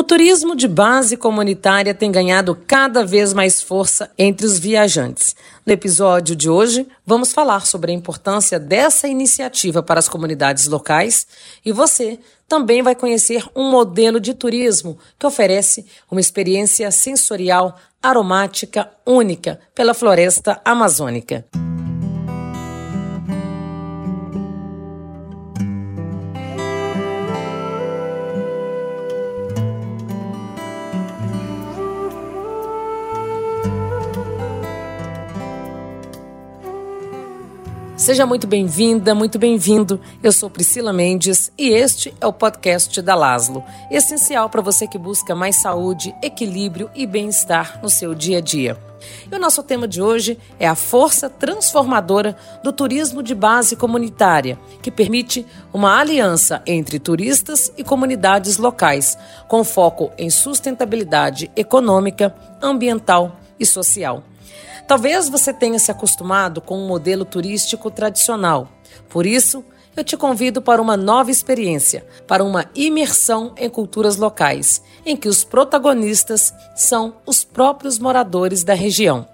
O turismo de base comunitária tem ganhado cada vez mais força entre os viajantes. No episódio de hoje, vamos falar sobre a importância dessa iniciativa para as comunidades locais e você também vai conhecer um modelo de turismo que oferece uma experiência sensorial aromática única pela floresta amazônica. Seja muito bem-vinda, muito bem-vindo. Eu sou Priscila Mendes e este é o podcast da Laslo, essencial para você que busca mais saúde, equilíbrio e bem-estar no seu dia a dia. E o nosso tema de hoje é a força transformadora do turismo de base comunitária, que permite uma aliança entre turistas e comunidades locais, com foco em sustentabilidade econômica, ambiental e social. Talvez você tenha se acostumado com um modelo turístico tradicional. Por isso, eu te convido para uma nova experiência, para uma imersão em culturas locais, em que os protagonistas são os próprios moradores da região.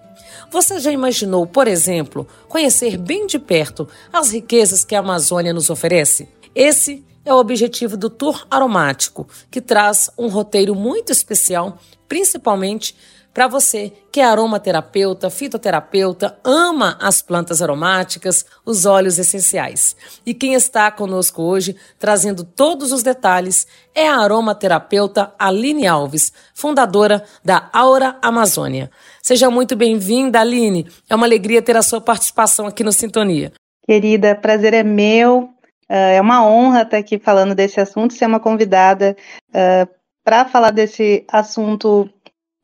Você já imaginou, por exemplo, conhecer bem de perto as riquezas que a Amazônia nos oferece? Esse é o objetivo do Tour Aromático, que traz um roteiro muito especial, principalmente para você que é aromaterapeuta, fitoterapeuta, ama as plantas aromáticas, os óleos essenciais. E quem está conosco hoje, trazendo todos os detalhes, é a aromaterapeuta Aline Alves, fundadora da Aura Amazônia. Seja muito bem-vinda, Aline. É uma alegria ter a sua participação aqui no Sintonia. Querida, prazer é meu. Uh, é uma honra estar aqui falando desse assunto, ser uma convidada uh, para falar desse assunto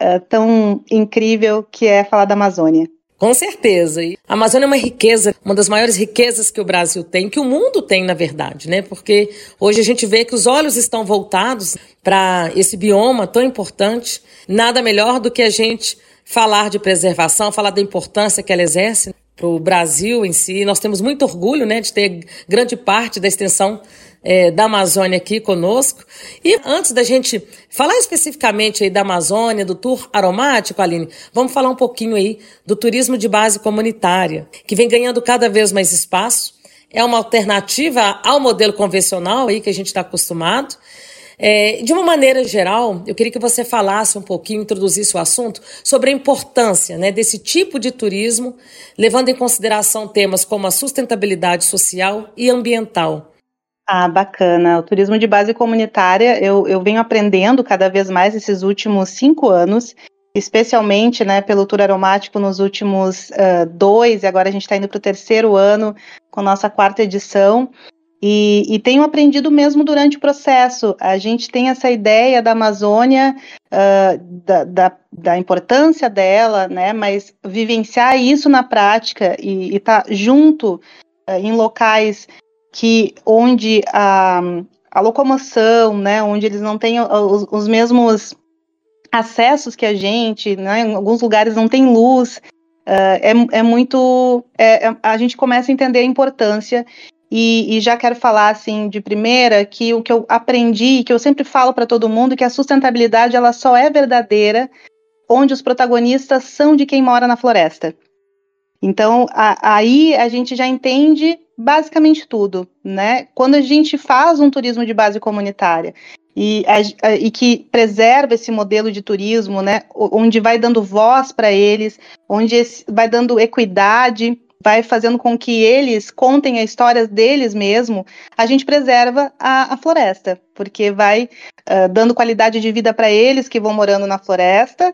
é, tão incrível que é falar da Amazônia. Com certeza. E a Amazônia é uma riqueza, uma das maiores riquezas que o Brasil tem, que o mundo tem, na verdade, né? Porque hoje a gente vê que os olhos estão voltados para esse bioma tão importante. Nada melhor do que a gente falar de preservação, falar da importância que ela exerce para o Brasil em si. Nós temos muito orgulho, né, de ter grande parte da extensão é, da Amazônia aqui conosco. E antes da gente falar especificamente aí da Amazônia, do tour aromático, Aline, vamos falar um pouquinho aí do turismo de base comunitária, que vem ganhando cada vez mais espaço. É uma alternativa ao modelo convencional aí que a gente está acostumado. É, de uma maneira geral, eu queria que você falasse um pouquinho, introduzisse o assunto sobre a importância né, desse tipo de turismo, levando em consideração temas como a sustentabilidade social e ambiental. Ah, bacana. O turismo de base comunitária, eu, eu venho aprendendo cada vez mais esses últimos cinco anos, especialmente né, pelo tour aromático nos últimos uh, dois, e agora a gente está indo para o terceiro ano com nossa quarta edição. E, e, tenho aprendido mesmo durante o processo. A gente tem essa ideia da Amazônia, uh, da, da, da, importância dela, né? Mas vivenciar isso na prática e estar tá junto uh, em locais que onde a, a locomoção, né, onde eles não têm os, os mesmos acessos que a gente, né, em alguns lugares não tem luz, uh, é, é muito, é, é, a gente começa a entender a importância e, e, já quero falar assim de primeira que o que eu aprendi, que eu sempre falo para todo mundo, que a sustentabilidade ela só é verdadeira onde os protagonistas são de quem mora na floresta. Então, a, aí a gente já entende basicamente tudo, né? Quando a gente faz um turismo de base comunitária e, a, a, e que preserva esse modelo de turismo, né? Onde vai dando voz para eles, onde esse, vai dando equidade, vai fazendo com que eles contem a história deles mesmo, a gente preserva a, a floresta, porque vai uh, dando qualidade de vida para eles que vão morando na floresta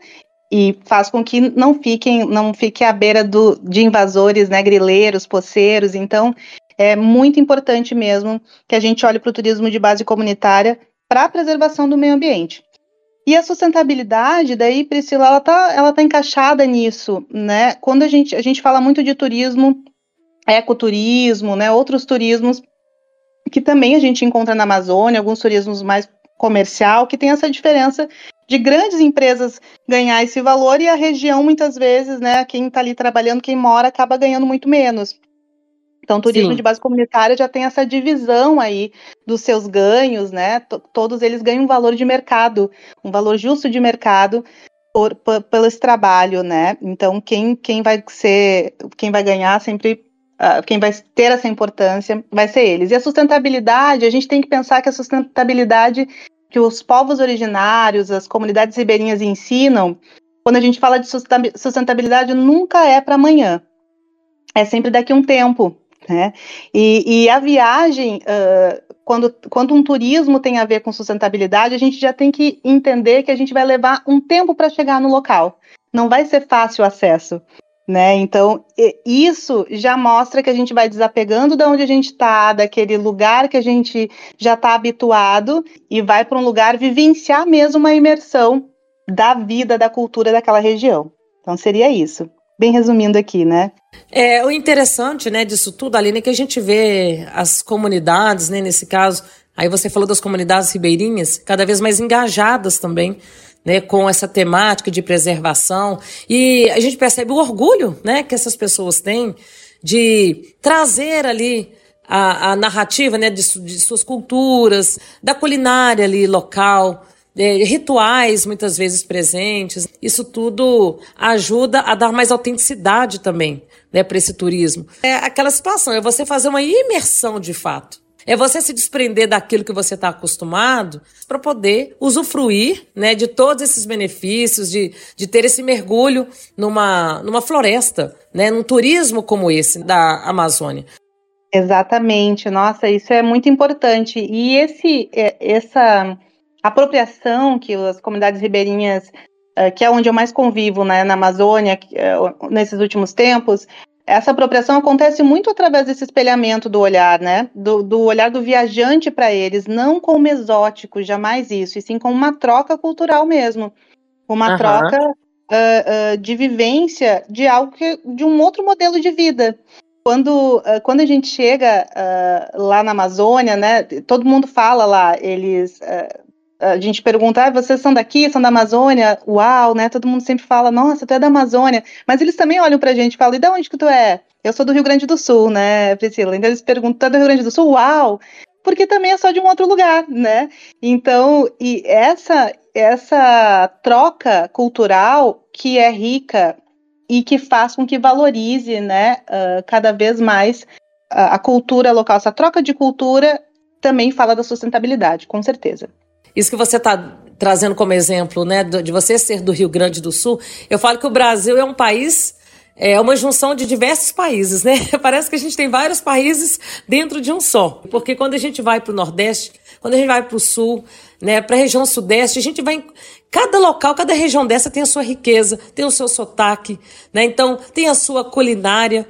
e faz com que não fiquem, não fique à beira do, de invasores, né, grileiros, poceiros. Então, é muito importante mesmo que a gente olhe para o turismo de base comunitária para a preservação do meio ambiente. E a sustentabilidade, daí, Priscila, ela está ela tá encaixada nisso, né? Quando a gente, a gente fala muito de turismo, ecoturismo, né, outros turismos que também a gente encontra na Amazônia, alguns turismos mais comercial, que tem essa diferença de grandes empresas ganhar esse valor e a região, muitas vezes, né, quem está ali trabalhando, quem mora, acaba ganhando muito menos. Então, o turismo Sim. de base comunitária já tem essa divisão aí dos seus ganhos, né? T todos eles ganham um valor de mercado, um valor justo de mercado por, por, pelo esse trabalho, né? Então, quem, quem vai ser, quem vai ganhar sempre, uh, quem vai ter essa importância vai ser eles. E a sustentabilidade, a gente tem que pensar que a sustentabilidade que os povos originários, as comunidades ribeirinhas ensinam, quando a gente fala de sustentabilidade, nunca é para amanhã. É sempre daqui a um tempo. Né? E, e a viagem, uh, quando, quando um turismo tem a ver com sustentabilidade, a gente já tem que entender que a gente vai levar um tempo para chegar no local. Não vai ser fácil o acesso. Né? Então, isso já mostra que a gente vai desapegando de onde a gente está, daquele lugar que a gente já está habituado, e vai para um lugar vivenciar mesmo uma imersão da vida, da cultura daquela região. Então, seria isso. Bem resumindo aqui, né? É, o interessante, né, disso tudo, Aline, é que a gente vê as comunidades, né, nesse caso, aí você falou das comunidades ribeirinhas, cada vez mais engajadas também, né, com essa temática de preservação, e a gente percebe o orgulho, né, que essas pessoas têm de trazer ali a, a narrativa, né, de, de suas culturas, da culinária ali local, é, rituais muitas vezes presentes. Isso tudo ajuda a dar mais autenticidade também né, para esse turismo. É aquela situação, é você fazer uma imersão de fato. É você se desprender daquilo que você está acostumado para poder usufruir né, de todos esses benefícios, de, de ter esse mergulho numa, numa floresta, né, num turismo como esse da Amazônia. Exatamente, nossa, isso é muito importante. E esse, é, essa apropriação que as comunidades ribeirinhas, uh, que é onde eu mais convivo, né, na Amazônia, uh, nesses últimos tempos, essa apropriação acontece muito através desse espelhamento do olhar, né? Do, do olhar do viajante para eles, não como exótico, jamais isso, e sim como uma troca cultural mesmo. Uma uhum. troca uh, uh, de vivência de algo que, de um outro modelo de vida. Quando, uh, quando a gente chega lá na Amazônia, né? Todo mundo fala lá, eles a gente pergunta, ah, vocês são daqui, são da Amazônia? Uau, né? Todo mundo sempre fala, nossa, tu é da Amazônia. Mas eles também olham pra gente e falam, e de onde que tu é? Eu sou do Rio Grande do Sul, né, Priscila? Então eles perguntam, tu é do Rio Grande do Sul? Uau! Porque também é só de um outro lugar, né? Então, e essa, essa troca cultural que é rica e que faz com que valorize, né, uh, cada vez mais uh, a cultura local. Essa troca de cultura também fala da sustentabilidade, com certeza. Isso que você está trazendo como exemplo, né, de você ser do Rio Grande do Sul, eu falo que o Brasil é um país é uma junção de diversos países, né? Parece que a gente tem vários países dentro de um só. Porque quando a gente vai para o Nordeste, quando a gente vai para o Sul, né, para a região Sudeste, a gente vai. Cada local, cada região dessa tem a sua riqueza, tem o seu sotaque, né? Então, tem a sua culinária.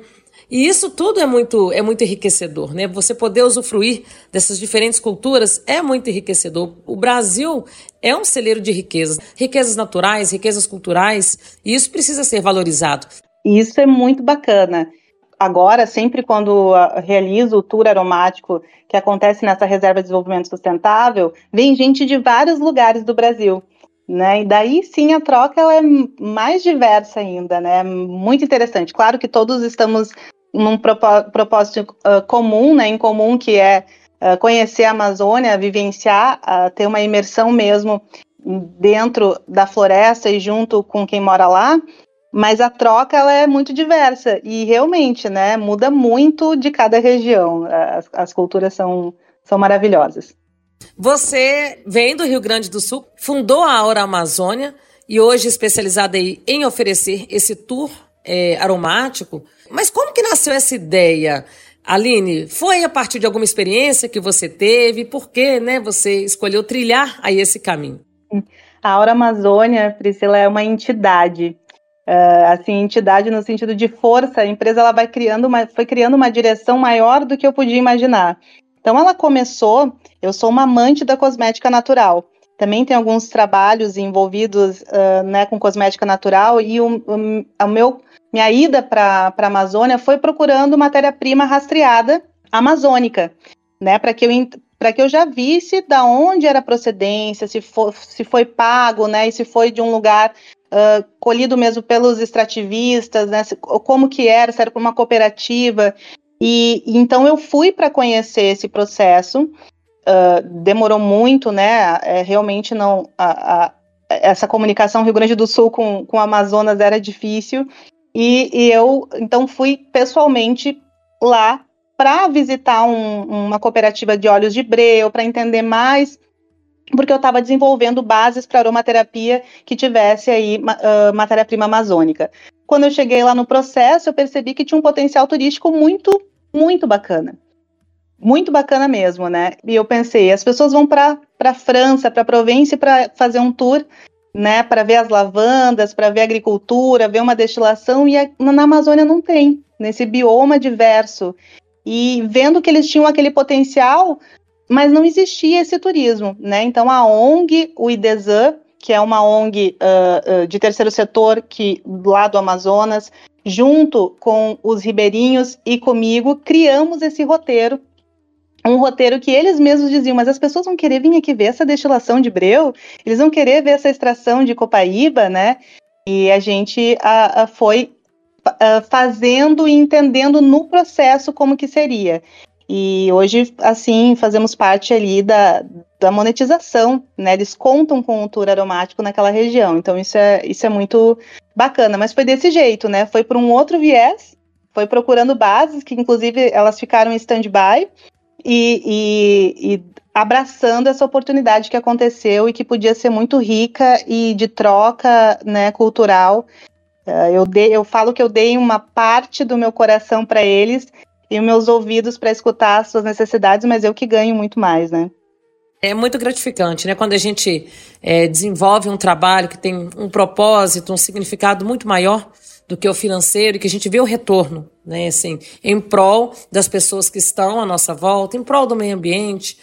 E isso tudo é muito, é muito enriquecedor, né? Você poder usufruir dessas diferentes culturas é muito enriquecedor. O Brasil é um celeiro de riquezas, riquezas naturais, riquezas culturais, e isso precisa ser valorizado. Isso é muito bacana. Agora, sempre quando ah, realizo o tour aromático que acontece nessa reserva de desenvolvimento sustentável, vem gente de vários lugares do Brasil. Né? E daí sim a troca ela é mais diversa ainda, né? Muito interessante. Claro que todos estamos num propósito uh, comum, né, em comum, que é uh, conhecer a Amazônia, vivenciar, uh, ter uma imersão mesmo dentro da floresta e junto com quem mora lá, mas a troca ela é muito diversa e realmente, né, muda muito de cada região. As, as culturas são, são maravilhosas. Você vem do Rio Grande do Sul, fundou a Aura Amazônia e hoje especializada em oferecer esse tour é, aromático. Mas como que nasceu essa ideia? Aline, foi a partir de alguma experiência que você teve? Por que né, você escolheu trilhar aí esse caminho? A Aura Amazônia, Priscila, é uma entidade. Uh, assim, entidade no sentido de força. A empresa ela vai criando uma, foi criando uma direção maior do que eu podia imaginar. Então, ela começou. Eu sou uma amante da cosmética natural. Também tem alguns trabalhos envolvidos uh, né, com cosmética natural e o, o, o meu minha ida para a Amazônia foi procurando matéria-prima rastreada amazônica, né, para que eu para que eu já visse da onde era a procedência, se, for, se foi pago, né, e se foi de um lugar uh, colhido mesmo pelos extrativistas, né, se, como que era, se era para uma cooperativa. E então eu fui para conhecer esse processo. Uh, demorou muito, né? É, realmente não. A, a, essa comunicação Rio Grande do Sul com, com Amazonas era difícil. E, e eu então fui pessoalmente lá para visitar um, uma cooperativa de óleos de breu, para entender mais, porque eu estava desenvolvendo bases para aromaterapia que tivesse aí uh, matéria-prima amazônica. Quando eu cheguei lá no processo, eu percebi que tinha um potencial turístico muito, muito bacana. Muito bacana mesmo, né? E eu pensei, as pessoas vão para a França, para a Provence, para fazer um tour, né? Para ver as lavandas, para ver a agricultura, ver uma destilação, e a, na Amazônia não tem, nesse bioma diverso e vendo que eles tinham aquele potencial, mas não existia esse turismo, né? Então a ONG, o IDESAN, que é uma ONG uh, uh, de terceiro setor que lá do Amazonas, junto com os ribeirinhos e comigo, criamos esse roteiro um roteiro que eles mesmos diziam, mas as pessoas vão querer vir aqui ver essa destilação de breu, eles vão querer ver essa extração de copaíba, né? E a gente a, a foi uh, fazendo e entendendo no processo como que seria. E hoje, assim, fazemos parte ali da, da monetização, né? Eles contam com o tour aromático naquela região. Então, isso é, isso é muito bacana. Mas foi desse jeito, né? Foi por um outro viés, foi procurando bases, que inclusive elas ficaram em stand-by, e, e, e abraçando essa oportunidade que aconteceu e que podia ser muito rica e de troca né, cultural Uh, eu, dei, eu falo que eu dei uma parte do meu coração para eles e meus ouvidos para escutar as suas necessidades, mas eu que ganho muito mais, né? É muito gratificante, né? Quando a gente é, desenvolve um trabalho que tem um propósito, um significado muito maior do que o financeiro e que a gente vê o retorno, né? Assim, em prol das pessoas que estão à nossa volta, em prol do meio ambiente.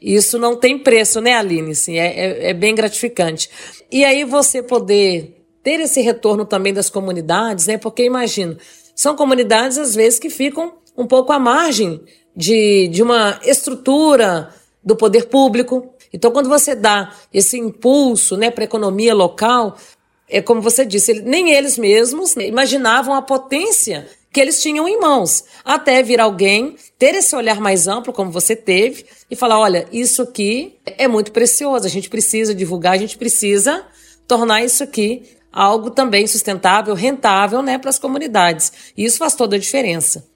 Isso não tem preço, né, Aline? Assim, é, é, é bem gratificante. E aí você poder ter esse retorno também das comunidades, né? Porque imagino, são comunidades às vezes que ficam um pouco à margem de, de uma estrutura do poder público. Então, quando você dá esse impulso né, para a economia local, é como você disse, nem eles mesmos imaginavam a potência que eles tinham em mãos, até vir alguém ter esse olhar mais amplo, como você teve, e falar: olha, isso aqui é muito precioso, a gente precisa divulgar, a gente precisa tornar isso aqui algo também sustentável, rentável né, para as comunidades. E isso faz toda a diferença.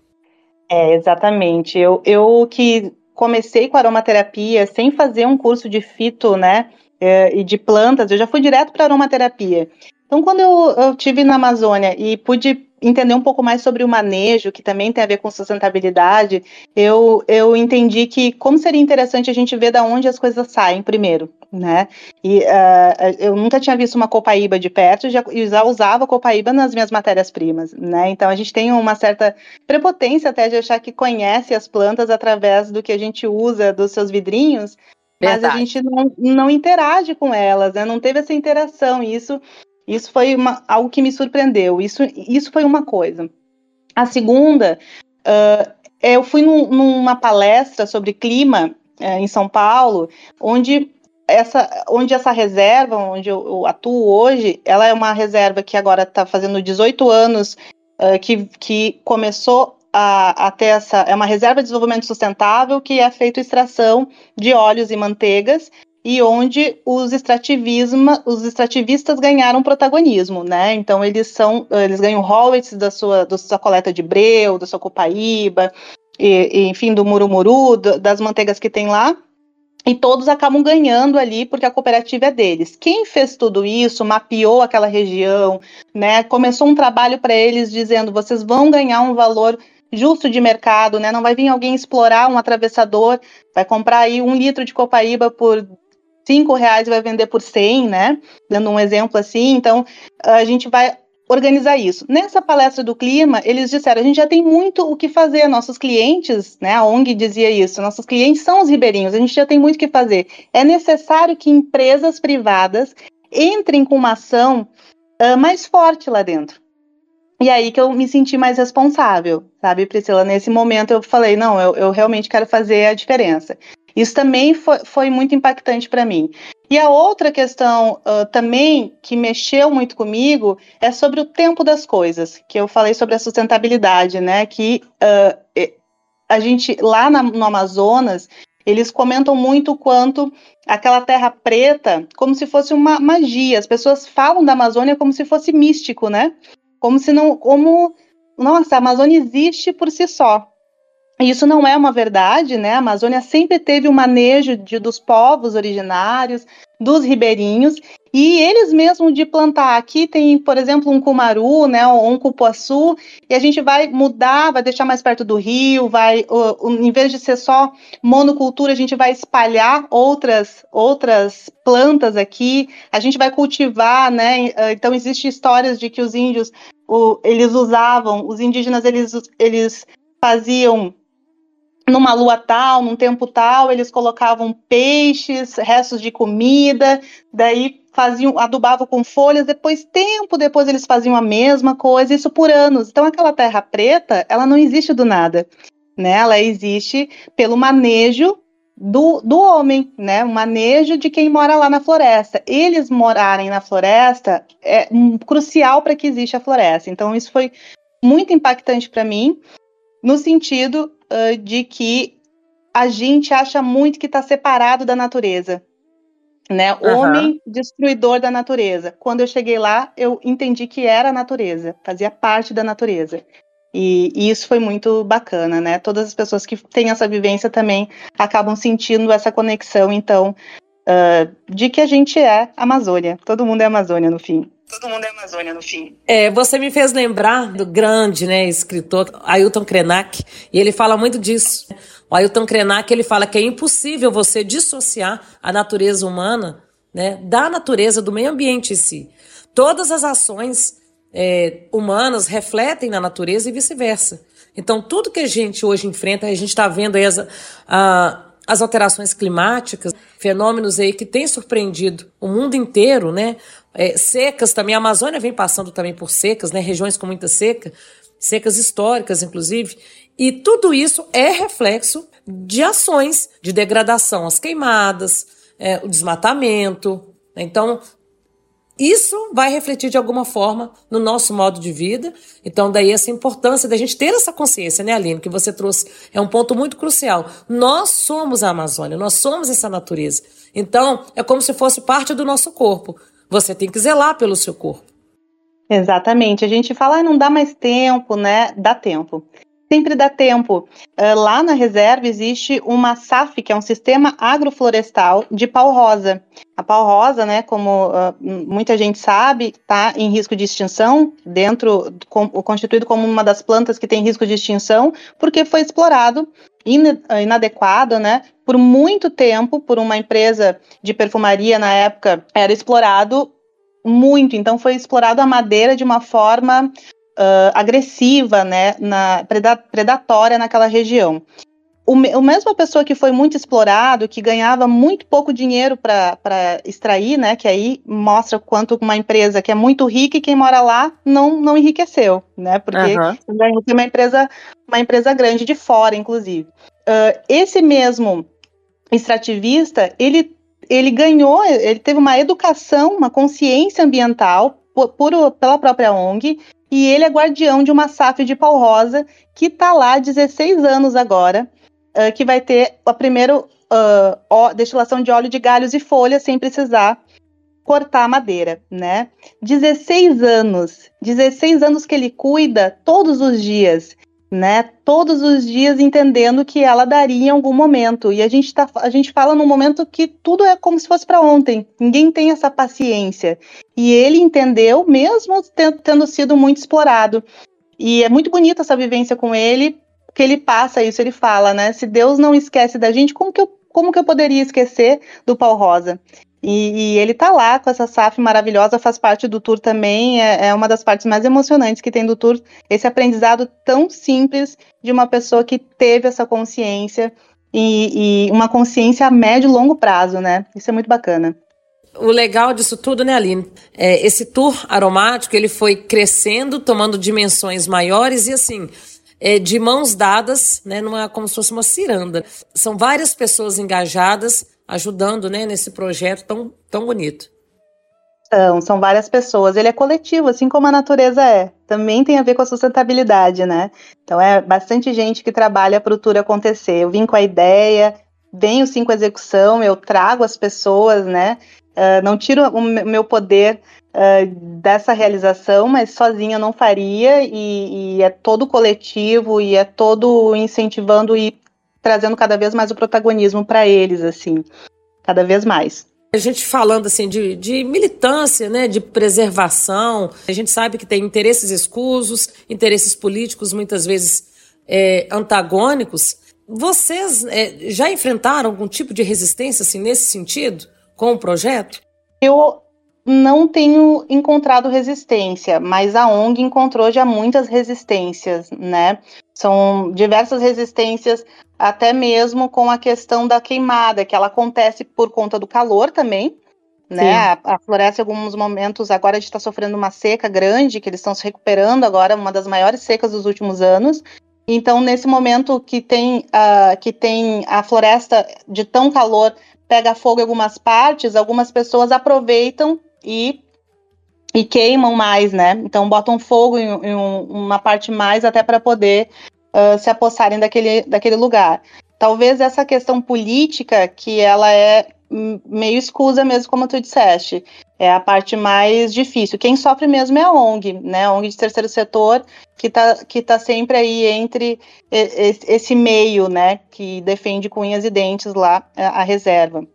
É, exatamente. Eu, eu que comecei com aromaterapia sem fazer um curso de fito, né, é, e de plantas, eu já fui direto para aromaterapia. Então, quando eu, eu tive na Amazônia e pude entender um pouco mais sobre o manejo, que também tem a ver com sustentabilidade, eu, eu entendi que como seria interessante a gente ver da onde as coisas saem primeiro, né? E uh, eu nunca tinha visto uma copaíba de perto, já, já usava copaíba nas minhas matérias-primas, né? Então a gente tem uma certa prepotência até de achar que conhece as plantas através do que a gente usa dos seus vidrinhos, Verdade. mas a gente não, não interage com elas, né? Não teve essa interação, e isso isso foi uma, algo que me surpreendeu. Isso, isso foi uma coisa. A segunda, uh, eu fui num, numa palestra sobre clima uh, em São Paulo, onde essa, onde essa reserva, onde eu, eu atuo hoje, ela é uma reserva que agora está fazendo 18 anos uh, que, que começou a, a, ter essa. É uma reserva de desenvolvimento sustentável que é feita extração de óleos e manteigas e onde os extrativismo, os extrativistas ganharam protagonismo, né? Então eles são, eles ganham royalties da sua, da sua coleta de breu, da sua copaíba, e, e, enfim, do murumuru, das manteigas que tem lá. E todos acabam ganhando ali porque a cooperativa é deles. Quem fez tudo isso, mapeou aquela região, né? Começou um trabalho para eles dizendo: vocês vão ganhar um valor justo de mercado, né? Não vai vir alguém explorar um atravessador, vai comprar aí um litro de copaíba por cinco reais vai vender por 100, né? Dando um exemplo assim. Então, a gente vai organizar isso. Nessa palestra do clima, eles disseram: a gente já tem muito o que fazer. Nossos clientes, né? A ONG dizia isso. Nossos clientes são os ribeirinhos. A gente já tem muito o que fazer. É necessário que empresas privadas entrem com uma ação uh, mais forte lá dentro. E aí que eu me senti mais responsável, sabe, Priscila? Nesse momento eu falei, não, eu, eu realmente quero fazer a diferença. Isso também foi, foi muito impactante para mim. E a outra questão uh, também que mexeu muito comigo é sobre o tempo das coisas, que eu falei sobre a sustentabilidade, né? Que uh, a gente lá na, no Amazonas eles comentam muito quanto aquela terra preta, como se fosse uma magia. As pessoas falam da Amazônia como se fosse místico, né? Como se não, como nossa, a Amazônia existe por si só. Isso não é uma verdade, né? A Amazônia sempre teve o um manejo de, dos povos originários, dos ribeirinhos, e eles mesmos de plantar. Aqui tem, por exemplo, um cumaru, né, um cupuaçu, e a gente vai mudar, vai deixar mais perto do rio, vai, em vez de ser só monocultura, a gente vai espalhar outras outras plantas aqui. A gente vai cultivar, né? Então existe histórias de que os índios, o, eles usavam, os indígenas eles eles faziam numa lua tal, num tempo tal, eles colocavam peixes, restos de comida, daí faziam, adubavam com folhas, depois, tempo depois, eles faziam a mesma coisa, isso por anos. Então, aquela terra preta, ela não existe do nada, né? Ela existe pelo manejo do, do homem, né? O manejo de quem mora lá na floresta. Eles morarem na floresta é um, crucial para que exista a floresta. Então, isso foi muito impactante para mim, no sentido uh, de que a gente acha muito que está separado da natureza. Né? Uhum. Homem destruidor da natureza. Quando eu cheguei lá, eu entendi que era a natureza, fazia parte da natureza. E, e, isso foi muito bacana, né? Todas as pessoas que têm essa vivência também acabam sentindo essa conexão, então, uh, de que a gente é Amazônia. Todo mundo é Amazônia no fim todo mundo é Amazônia no fim. É, você me fez lembrar do grande, né, escritor Ailton Krenak, e ele fala muito disso. O Ailton Krenak, ele fala que é impossível você dissociar a natureza humana, né, da natureza do meio ambiente em si. Todas as ações é, humanas refletem na natureza e vice-versa. Então, tudo que a gente hoje enfrenta, a gente está vendo aí as, a, as alterações climáticas, fenômenos aí que têm surpreendido o mundo inteiro, né? É, secas também, a Amazônia vem passando também por secas, né? Regiões com muita seca, secas históricas, inclusive. E tudo isso é reflexo de ações de degradação, as queimadas, é, o desmatamento. Né? Então, isso vai refletir de alguma forma no nosso modo de vida. Então, daí essa importância da gente ter essa consciência, né, Aline, que você trouxe, é um ponto muito crucial. Nós somos a Amazônia, nós somos essa natureza. Então, é como se fosse parte do nosso corpo. Você tem que zelar pelo seu corpo. Exatamente. A gente fala, ah, não dá mais tempo, né? Dá tempo. Sempre dá tempo. Uh, lá na reserva existe uma SAF, que é um sistema agroflorestal de pau rosa. A pau rosa, né, como uh, muita gente sabe, está em risco de extinção, dentro, com, constituído como uma das plantas que tem risco de extinção, porque foi explorado inadequado, né? Por muito tempo, por uma empresa de perfumaria na época, era explorado muito. Então, foi explorado a madeira de uma forma uh, agressiva, né? Na, predatória naquela região o, o mesma pessoa que foi muito explorado, que ganhava muito pouco dinheiro para extrair, né? Que aí mostra quanto uma empresa que é muito rica e quem mora lá não, não enriqueceu, né? Porque uhum. ganhou uma empresa, uma empresa grande de fora, inclusive. Uh, esse mesmo extrativista, ele, ele ganhou, ele teve uma educação, uma consciência ambiental por, por, pela própria ONG, e ele é guardião de uma SAF de pau rosa que está lá há 16 anos agora uh, que vai ter a primeira uh, destilação de óleo de galhos e folhas sem precisar cortar a madeira, né? 16 anos, 16 anos que ele cuida todos os dias, né? Todos os dias entendendo que ela daria em algum momento. E a gente tá, a gente fala num momento que tudo é como se fosse para ontem. Ninguém tem essa paciência. E ele entendeu, mesmo tendo sido muito explorado. E é muito bonita essa vivência com ele, que ele passa isso, ele fala, né? Se Deus não esquece da gente, como que eu, como que eu poderia esquecer do pau rosa? E, e ele tá lá com essa SAF maravilhosa, faz parte do tour também, é, é, uma das partes mais emocionantes que tem do tour, esse aprendizado tão simples de uma pessoa que teve essa consciência e, e uma consciência a médio e longo prazo, né? Isso é muito bacana. O legal disso tudo, né, Aline? É, esse tour aromático, ele foi crescendo, tomando dimensões maiores e assim, é, de mãos dadas, né, numa, como se fosse uma ciranda. São várias pessoas engajadas, ajudando né, nesse projeto tão, tão bonito. São, são várias pessoas. Ele é coletivo, assim como a natureza é. Também tem a ver com a sustentabilidade, né? Então é bastante gente que trabalha para o tour acontecer. Eu vim com a ideia, venho sim com a execução, eu trago as pessoas, né? Uh, não tiro o meu poder uh, dessa realização, mas sozinha eu não faria, e, e, é todo coletivo, e é todo incentivando e trazendo cada vez mais o protagonismo para eles, assim, cada vez mais. A gente falando assim de, de, militância, né, de preservação, a gente sabe que tem interesses escusos, interesses políticos muitas vezes é, antagônicos. Vocês é, já enfrentaram algum tipo de resistência assim nesse sentido com o projeto? Eu não tenho encontrado resistência, mas a ONG encontrou já muitas resistências, né? São diversas resistências até mesmo com a questão da queimada, que ela acontece por conta do calor também, né? A, a, floresta, em alguns momentos, agora a gente está sofrendo uma seca grande, que eles estão se recuperando agora, uma das maiores secas dos últimos anos. Então, nesse momento que tem, uh, que tem a floresta de tão calor pega fogo em algumas partes, algumas pessoas aproveitam e, e queimam mais, né? Então, botam fogo em, em um, uma parte mais até para poder uh, se apossarem daquele, daquele lugar. Talvez essa questão política, que ela é meio escusa mesmo, como tu disseste, é a parte mais difícil. Quem sofre mesmo é a ONG, né? A ONG de terceiro setor, que está que tá sempre aí entre esse meio, né? Que defende com unhas e dentes lá a reserva.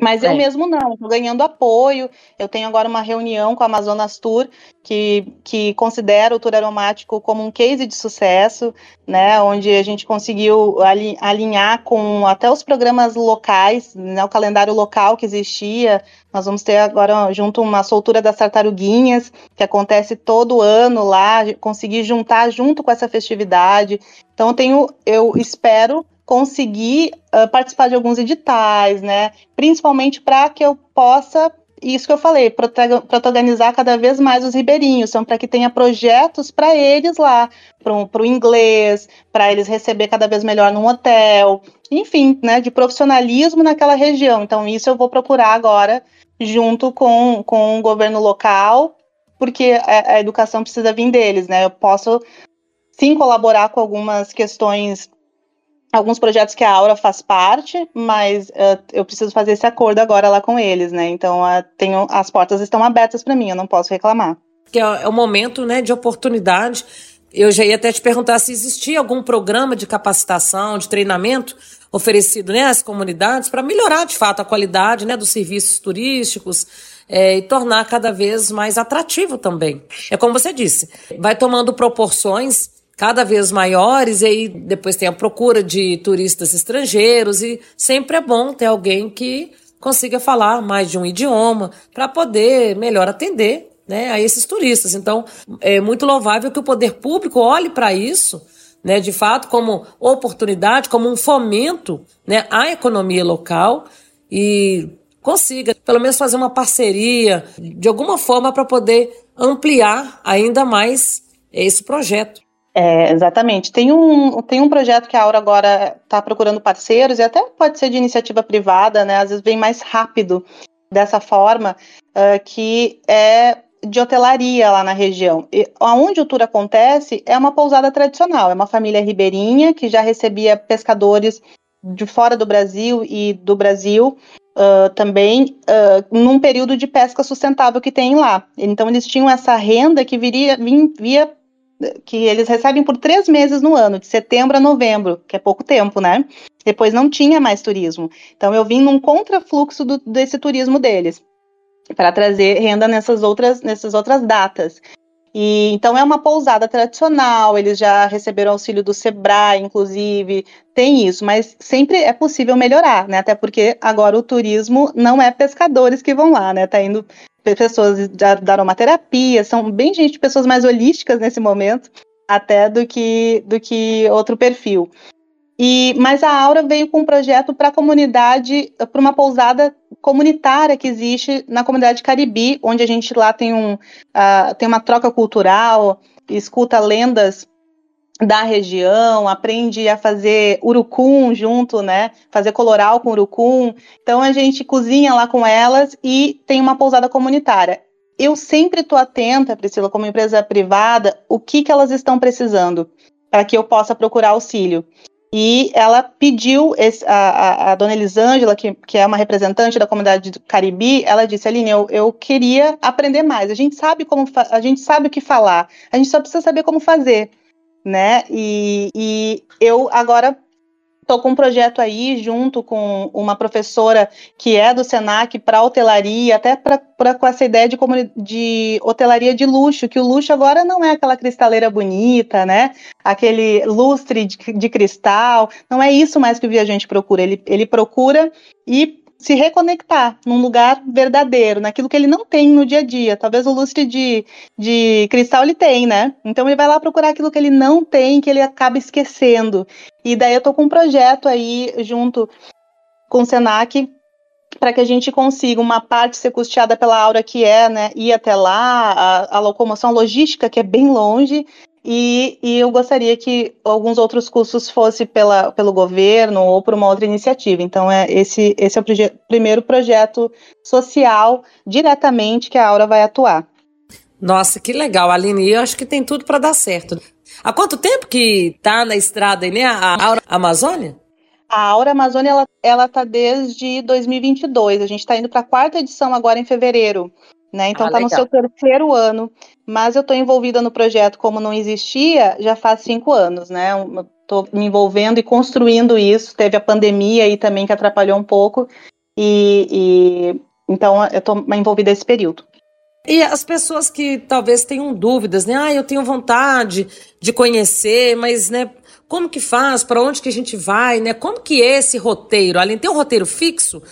Mas é. eu mesmo não, estou ganhando apoio. Eu tenho agora uma reunião com a Amazonas Tour, que, que considera o tour aromático como um case de sucesso, né? Onde a gente conseguiu alinhar com até os programas locais, né, o calendário local que existia. Nós vamos ter agora junto uma soltura das tartaruguinhas, que acontece todo ano lá, conseguir juntar junto com essa festividade. Então eu tenho, eu espero conseguir uh, participar de alguns editais, né? Principalmente para que eu possa isso que eu falei, protagonizar cada vez mais os ribeirinhos, são para que tenha projetos para eles lá, para o inglês, para eles receber cada vez melhor num hotel, enfim, né, de profissionalismo naquela região. Então, isso eu vou procurar agora, junto com, com o governo local, porque a, a educação precisa vir deles, né? Eu posso sim colaborar com algumas questões alguns projetos que a Aura faz parte, mas uh, eu preciso fazer esse acordo agora lá com eles, né? Então uh, tenho, as portas estão abertas para mim, eu não posso reclamar. Que é, é um momento né, de oportunidade. Eu já ia até te perguntar se existia algum programa de capacitação, de treinamento oferecido né, às comunidades para melhorar de fato a qualidade né, dos serviços turísticos é, e tornar cada vez mais atrativo também. É como você disse, vai tomando proporções cada vez maiores, e aí depois tem a procura de turistas estrangeiros, e sempre é bom ter alguém que consiga falar mais de um idioma para poder melhor atender né, a esses turistas. Então, é muito louvável que o poder público olhe para isso, né, de fato, como oportunidade, como um fomento né, à economia local e consiga, pelo menos, fazer uma parceria de alguma forma para poder ampliar ainda mais esse projeto. É, exatamente. Tem um, tem um projeto que a Aura agora está procurando parceiros, e até pode ser de iniciativa privada, né? Às vezes vem mais rápido dessa forma, uh, que é de hotelaria lá na região. E onde o tour acontece é uma pousada tradicional, é uma família ribeirinha que já recebia pescadores de fora do Brasil e do Brasil uh, também uh, num período de pesca sustentável que tem lá. Então eles tinham essa renda que viria, via que eles recebem por três meses no ano, de setembro a novembro, que é pouco tempo, né? Depois não tinha mais turismo. Então eu vim num contrafluxo do, desse turismo deles, para trazer renda nessas outras, nessas outras datas. E então é uma pousada tradicional, eles já receberam auxílio do Sebrae, inclusive, tem isso, mas sempre é possível melhorar, né? Até porque agora o turismo não é pescadores que vão lá, né? Tá indo pessoas da, aromaterapia, são bem gente, pessoas mais holísticas nesse momento, até do que, do que outro perfil. E, mas a Aura veio com um projeto para a comunidade, para uma pousada comunitária que existe na comunidade Caribe, onde a gente lá tem, um, uh, tem uma troca cultural, escuta lendas da região, aprende a fazer urucum junto, né? Fazer coloral com urucum. Então a gente cozinha lá com elas e tem uma pousada comunitária. Eu sempre estou atenta, Priscila, como empresa privada, o que, que elas estão precisando para que eu possa procurar auxílio. E ela pediu, esse, a, a, dona Elisângela, que, que é uma representante da comunidade do Caribe, ela disse, Aline, eu, eu queria aprender mais. A gente sabe como a gente sabe o que falar, a gente só precisa saber como fazer né? E, e eu agora estou com um projeto aí junto com uma professora que é do Senac para hotelaria, até pra, com essa ideia de, de hotelaria de luxo, que o luxo agora não é aquela cristaleira bonita, né? Aquele lustre de, de cristal, não é isso mais que o viajante procura. Ele, ele procura e se reconectar num lugar verdadeiro, naquilo que ele não tem no dia a dia. Talvez o lustre de, de cristal ele tem, né? Então ele vai lá procurar aquilo que ele não tem, que ele acaba esquecendo. E daí eu tô com um projeto aí junto com o Senac para que a gente consiga uma parte ser custeada pela Aura, que é, né, ir até lá, a, a locomoção logística, que é bem longe, e, e, eu gostaria que alguns outros cursos fossem pela, pelo governo ou por uma outra iniciativa. Então, é, esse, esse é o proje primeiro projeto social diretamente que a Aura vai atuar. Nossa, que legal, Aline. Eu acho que tem tudo para dar certo. Há quanto tempo que está na estrada aí, né, a Aura Amazônia? A Aura Amazônia, ela, ela tá desde 2022. A gente está indo para a quarta edição agora em fevereiro. Né? Então está ah, no seu terceiro ano, mas eu estou envolvida no projeto como não existia já faz cinco anos, né? Estou me envolvendo e construindo isso. Teve a pandemia aí também que atrapalhou um pouco e, e então eu estou envolvida nesse período. E as pessoas que talvez tenham dúvidas, né? Ah, eu tenho vontade de conhecer, mas né? Como que faz? Para onde que a gente vai? Né? Como que é esse roteiro? Além tem um roteiro fixo?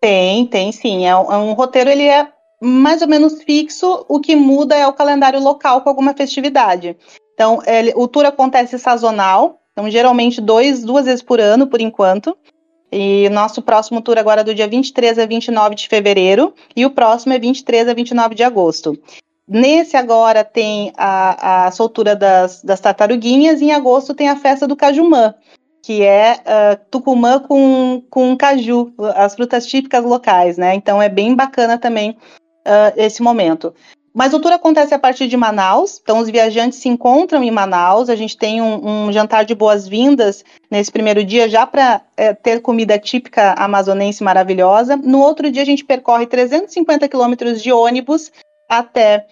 Tem, tem sim. É um, é um roteiro, ele é mais ou menos fixo, o que muda é o calendário local com alguma festividade. Então, ele, o tour acontece sazonal, então geralmente dois, duas vezes por ano, por enquanto. E nosso próximo tour agora é do dia 23 a 29 de fevereiro, e o próximo é 23 a 29 de agosto. Nesse agora tem a, a soltura das, das tartaruguinhas, e em agosto tem a festa do Cajumã, que é uh, Tucumã com, com caju, as frutas típicas locais, né? Então é bem bacana também uh, esse momento. Mas o tour acontece a partir de Manaus, então os viajantes se encontram em Manaus. A gente tem um, um jantar de boas-vindas nesse primeiro dia, já para é, ter comida típica amazonense maravilhosa. No outro dia, a gente percorre 350 quilômetros de ônibus até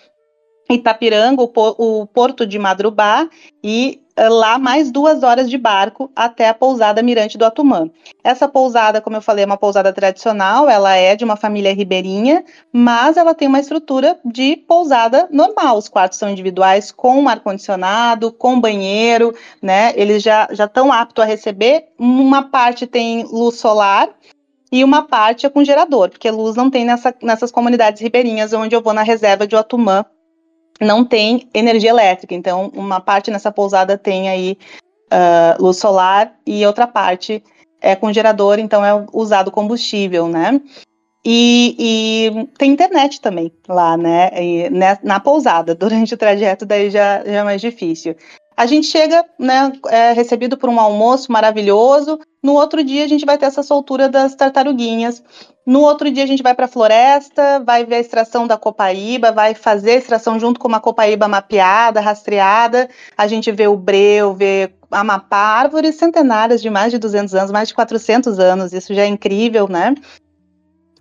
Itapiranga, o, o porto de Madrubá, e eh, lá mais duas horas de barco até a pousada Mirante do Atumã. Essa pousada, como eu falei, é uma pousada tradicional, ela é de uma família ribeirinha, mas ela tem uma estrutura de pousada normal. Os quartos são individuais com ar-condicionado, com banheiro, né? Eles já estão aptos a receber. Uma parte tem luz solar, e uma parte é com gerador, porque luz não tem nessa, nessas comunidades ribeirinhas onde eu vou na reserva de Otumã não tem energia elétrica. Então, uma parte nessa pousada tem aí uh, luz solar e outra parte é com gerador, então é usado combustível, né? E, e tem internet também lá, né? E, né? Na pousada, durante o trajeto, daí já, já é mais difícil. A gente chega, né, é recebido por um almoço maravilhoso. No outro dia a gente vai ter essa soltura das tartaruguinhas. No outro dia a gente vai para a floresta, vai ver a extração da copaíba, vai fazer a extração junto com uma copaíba mapeada, rastreada. A gente vê o breu, vê Amapá, árvores centenárias de mais de 200 anos, mais de 400 anos. Isso já é incrível, né?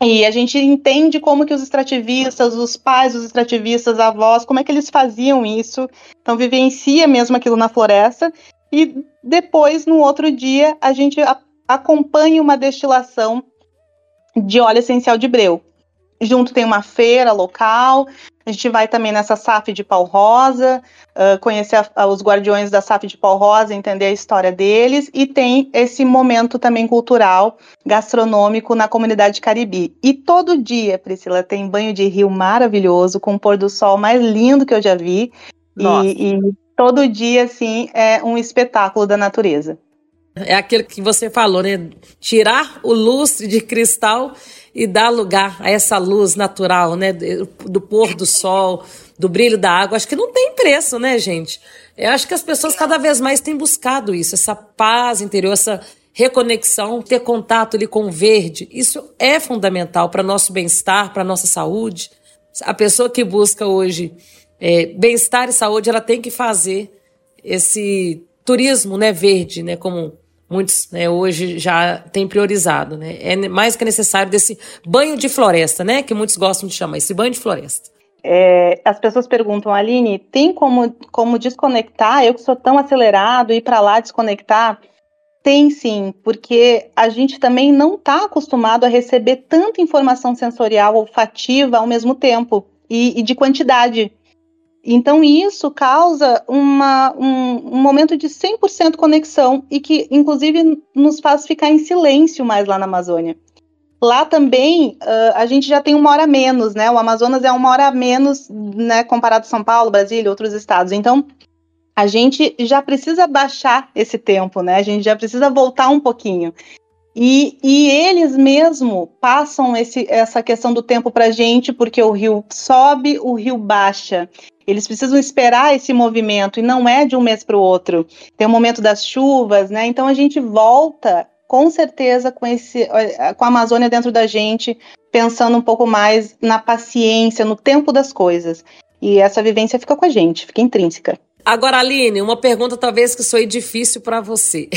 E a gente entende como que os extrativistas, os pais dos extrativistas, avós, como é que eles faziam isso. Então vivencia mesmo aquilo na floresta. E depois, no outro dia, a gente acompanha uma destilação de óleo essencial de breu. Junto tem uma feira local, a gente vai também nessa SAF de pau rosa, uh, conhecer a, a, os guardiões da SAF de pau rosa, entender a história deles, e tem esse momento também cultural, gastronômico na comunidade caribe. E todo dia, Priscila, tem banho de rio maravilhoso, com o pôr do sol mais lindo que eu já vi. E, e todo dia, assim, é um espetáculo da natureza. É aquilo que você falou, né? Tirar o lustre de cristal e dar lugar a essa luz natural, né? Do pôr do sol, do brilho da água. Acho que não tem preço, né, gente? Eu acho que as pessoas cada vez mais têm buscado isso, essa paz interior, essa reconexão, ter contato ali com o verde. Isso é fundamental para nosso bem-estar, para nossa saúde. A pessoa que busca hoje é, bem-estar e saúde, ela tem que fazer esse turismo, né, verde, né, como muitos né, hoje já têm priorizado, né? É mais que necessário desse banho de floresta, né, que muitos gostam de chamar, esse banho de floresta. É, as pessoas perguntam, Aline, tem como, como desconectar? Eu que sou tão acelerado, ir para lá desconectar? Tem sim, porque a gente também não está acostumado a receber tanta informação sensorial olfativa ao mesmo tempo e, e de quantidade. Então, isso causa uma, um, um momento de 100% conexão e que, inclusive, nos faz ficar em silêncio mais lá na Amazônia. Lá também uh, a gente já tem uma hora menos, né? O Amazonas é uma hora menos, né, comparado a São Paulo, Brasília, outros estados. Então, a gente já precisa baixar esse tempo, né? A gente já precisa voltar um pouquinho. E, e eles mesmo passam esse, essa questão do tempo para a gente, porque o rio sobe, o rio baixa. Eles precisam esperar esse movimento e não é de um mês para o outro. Tem o momento das chuvas, né? Então a gente volta com certeza com esse com a Amazônia dentro da gente, pensando um pouco mais na paciência, no tempo das coisas. E essa vivência fica com a gente, fica intrínseca. Agora, Aline, uma pergunta talvez que foi difícil para você.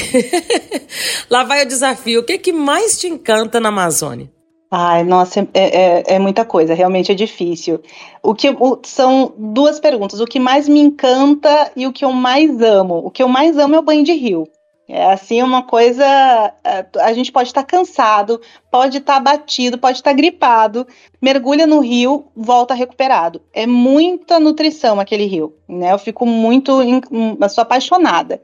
Lá vai o desafio. O que, é que mais te encanta na Amazônia? Ai, nossa, é, é, é muita coisa, realmente é difícil. O que o, são duas perguntas: o que mais me encanta e o que eu mais amo. O que eu mais amo é o banho de rio. É assim uma coisa. É, a gente pode estar cansado, pode estar batido, pode estar gripado, mergulha no rio, volta recuperado. É muita nutrição aquele rio, né? Eu fico muito, eu sou apaixonada.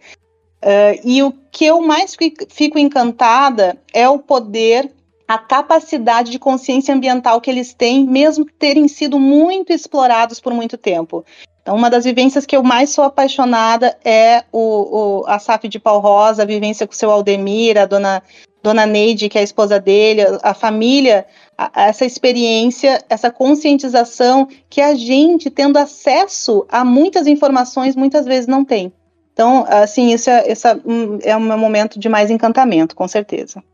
Uh, e o que eu mais fico encantada é o poder, a capacidade de consciência ambiental que eles têm, mesmo terem sido muito explorados por muito tempo. Então, uma das vivências que eu mais sou apaixonada é o, o, a SAF de Pau Rosa, a vivência com o seu Aldemir, a dona, dona Neide, que é a esposa dele, a, a família, a, essa experiência, essa conscientização que a gente, tendo acesso a muitas informações, muitas vezes não tem. Então, assim, isso é, essa é um momento de mais encantamento, com certeza.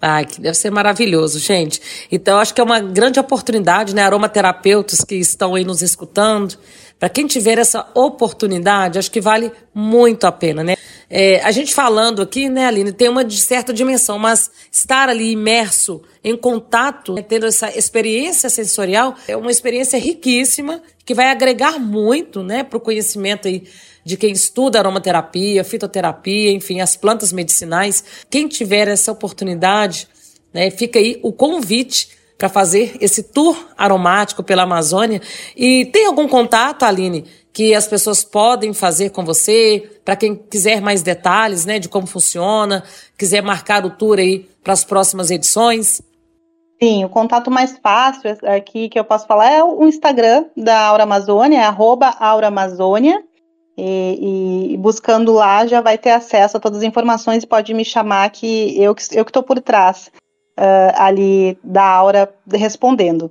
Ai, que deve ser maravilhoso, gente. Então, acho que é uma grande oportunidade, né? Aromaterapeutas que estão aí nos escutando, para quem tiver essa oportunidade, acho que vale muito a pena, né? É, a gente falando aqui, né, Aline, tem uma certa dimensão, mas estar ali imerso em contato, né, tendo essa experiência sensorial, é uma experiência riquíssima que vai agregar muito, né, para o conhecimento aí de quem estuda aromaterapia, fitoterapia, enfim, as plantas medicinais. Quem tiver essa oportunidade, né, fica aí o convite para fazer esse tour aromático pela Amazônia. E tem algum contato, Aline, que as pessoas podem fazer com você, para quem quiser mais detalhes, né, de como funciona, quiser marcar o tour aí para as próximas edições? Sim, o contato mais fácil aqui que eu posso falar é o Instagram da Aura Amazônia, é arroba Aura Amazônia. E, e, buscando lá já vai ter acesso a todas as informações e pode me chamar que eu, eu que estou por trás uh, ali da Aura respondendo.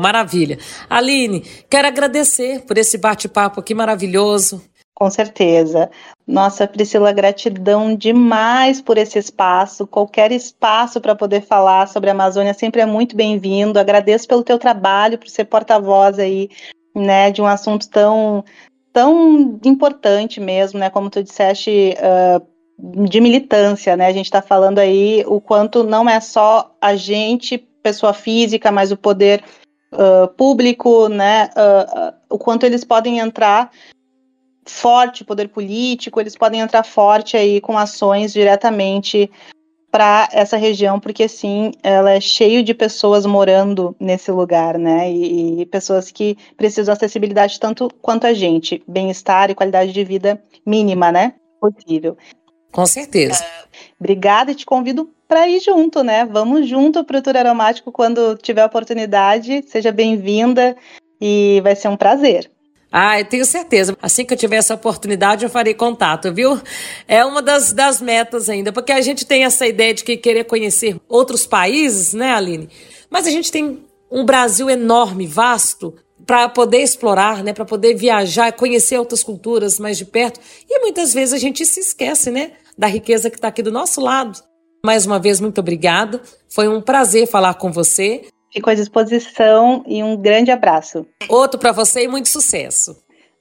Maravilha. Aline, quero agradecer por esse bate-papo aqui maravilhoso. Com certeza. Nossa, Priscila, gratidão demais por esse espaço. Qualquer espaço para poder falar sobre a Amazônia sempre é muito bem-vindo. Agradeço pelo teu trabalho, por ser porta-voz aí, né, de um assunto tão tão importante mesmo, né, como tu disseste, uh, de militância, né? A gente está falando aí o quanto não é só a gente, pessoa física, mas o poder uh, público, né? Uh, o quanto eles podem entrar forte, poder político, eles podem entrar forte aí com ações diretamente para essa região, porque sim, ela é cheio de pessoas morando nesse lugar, né? E, e pessoas que precisam de acessibilidade tanto quanto a gente, bem-estar e qualidade de vida mínima, né? Possível. Com certeza. obrigada e te convido para ir junto, né? Vamos junto para o Tour Aromático quando tiver oportunidade. Seja bem-vinda e vai ser um prazer. Ah, eu tenho certeza. Assim que eu tiver essa oportunidade, eu farei contato, viu? É uma das, das metas ainda, porque a gente tem essa ideia de que querer conhecer outros países, né, Aline? Mas a gente tem um Brasil enorme, vasto, para poder explorar, né, para poder viajar, conhecer outras culturas mais de perto. E muitas vezes a gente se esquece, né, da riqueza que está aqui do nosso lado. Mais uma vez, muito obrigada. Foi um prazer falar com você. Fico à disposição e um grande abraço. Outro para você e muito sucesso.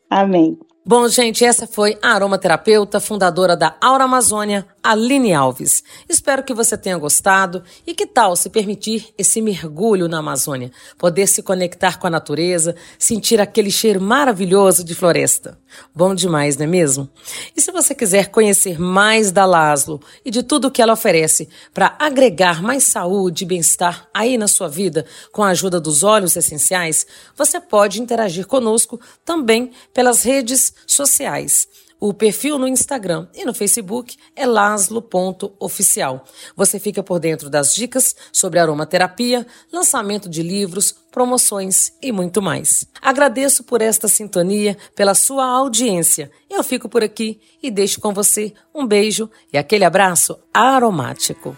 Amém. Bom, gente, essa foi a aromaterapeuta, fundadora da Aura Amazônia, Aline Alves. Espero que você tenha gostado e que tal se permitir esse mergulho na Amazônia, poder se conectar com a natureza, sentir aquele cheiro maravilhoso de floresta. Bom demais, não é mesmo? E se você quiser conhecer mais da Laszlo e de tudo que ela oferece para agregar mais saúde e bem-estar aí na sua vida com a ajuda dos óleos essenciais, você pode interagir conosco também pelas redes sociais. O perfil no Instagram e no Facebook é laslo.oficial. Você fica por dentro das dicas sobre aromaterapia, lançamento de livros, promoções e muito mais. Agradeço por esta sintonia, pela sua audiência. Eu fico por aqui e deixo com você um beijo e aquele abraço aromático.